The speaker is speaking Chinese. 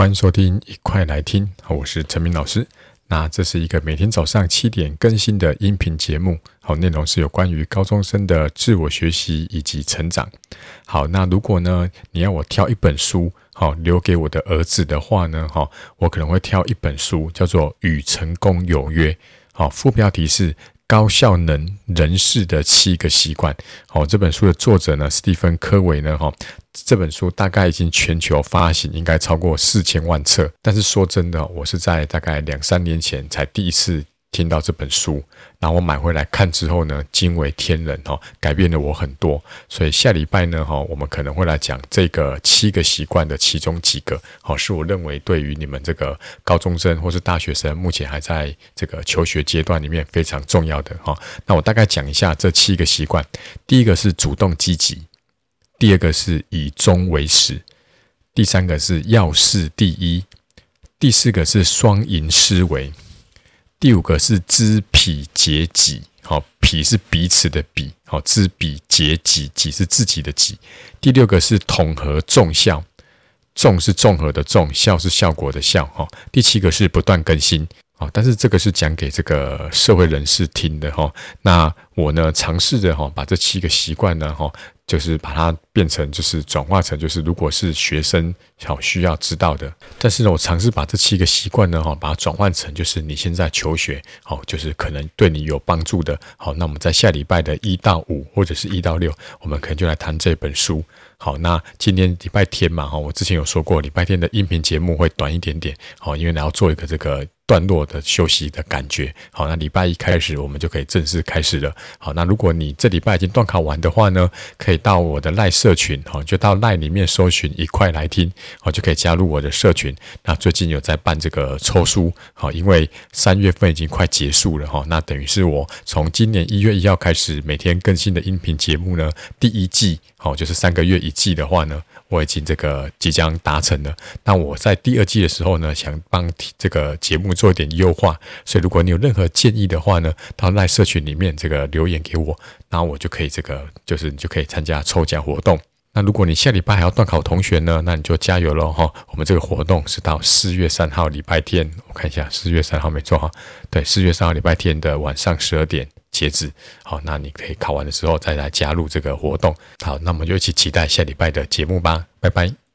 欢迎收听，一块来听。我是陈明老师。那这是一个每天早上七点更新的音频节目。好，内容是有关于高中生的自我学习以及成长。好，那如果呢，你要我挑一本书，好，留给我的儿子的话呢，哈，我可能会挑一本书，叫做《与成功有约》。好，副标题是。高效能人士的七个习惯。好，这本书的作者呢，斯蒂芬·科维呢，哈，这本书大概已经全球发行，应该超过四千万册。但是说真的，我是在大概两三年前才第一次。听到这本书，然后我买回来看之后呢，惊为天人哦，改变了我很多。所以下礼拜呢，哈，我们可能会来讲这个七个习惯的其中几个，好，是我认为对于你们这个高中生或是大学生，目前还在这个求学阶段里面非常重要的哈。那我大概讲一下这七个习惯。第一个是主动积极，第二个是以终为始，第三个是要事第一，第四个是双赢思维。第五个是知彼解己，好，彼是彼此的彼，好，知彼解己，己是自己的己。第六个是统合综效，综是综合的综，效是效果的效，哈。第七个是不断更新，啊，但是这个是讲给这个社会人士听的，哈。那我呢，尝试着哈，把这七个习惯呢，哈。就是把它变成，就是转化成，就是如果是学生好需要知道的，但是呢，我尝试把这七个习惯呢，哈，把它转换成，就是你现在求学，好，就是可能对你有帮助的，好，那我们在下礼拜的一到五或者是一到六，我们可能就来谈这本书。好，那今天礼拜天嘛，哈，我之前有说过，礼拜天的音频节目会短一点点，好，因为你要做一个这个段落的休息的感觉。好，那礼拜一开始我们就可以正式开始了。好，那如果你这礼拜已经段考完的话呢，可以到我的赖社群，哈，就到赖里面搜寻一块来听，好，就可以加入我的社群。那最近有在办这个抽书，好，因为三月份已经快结束了，哈，那等于是我从今年一月一号开始每天更新的音频节目呢，第一季。好，就是三个月一季的话呢，我已经这个即将达成了。那我在第二季的时候呢，想帮这个节目做一点优化，所以如果你有任何建议的话呢，到赖社群里面这个留言给我，那我就可以这个就是你就可以参加抽奖活动。那如果你下礼拜还要段考同学呢，那你就加油喽哈！我们这个活动是到四月三号礼拜天，我看一下四月三号没错哈，对，四月三号礼拜天的晚上十二点。截止好，那你可以考完的时候再来加入这个活动。好，那我们就一起期待下礼拜的节目吧，拜拜。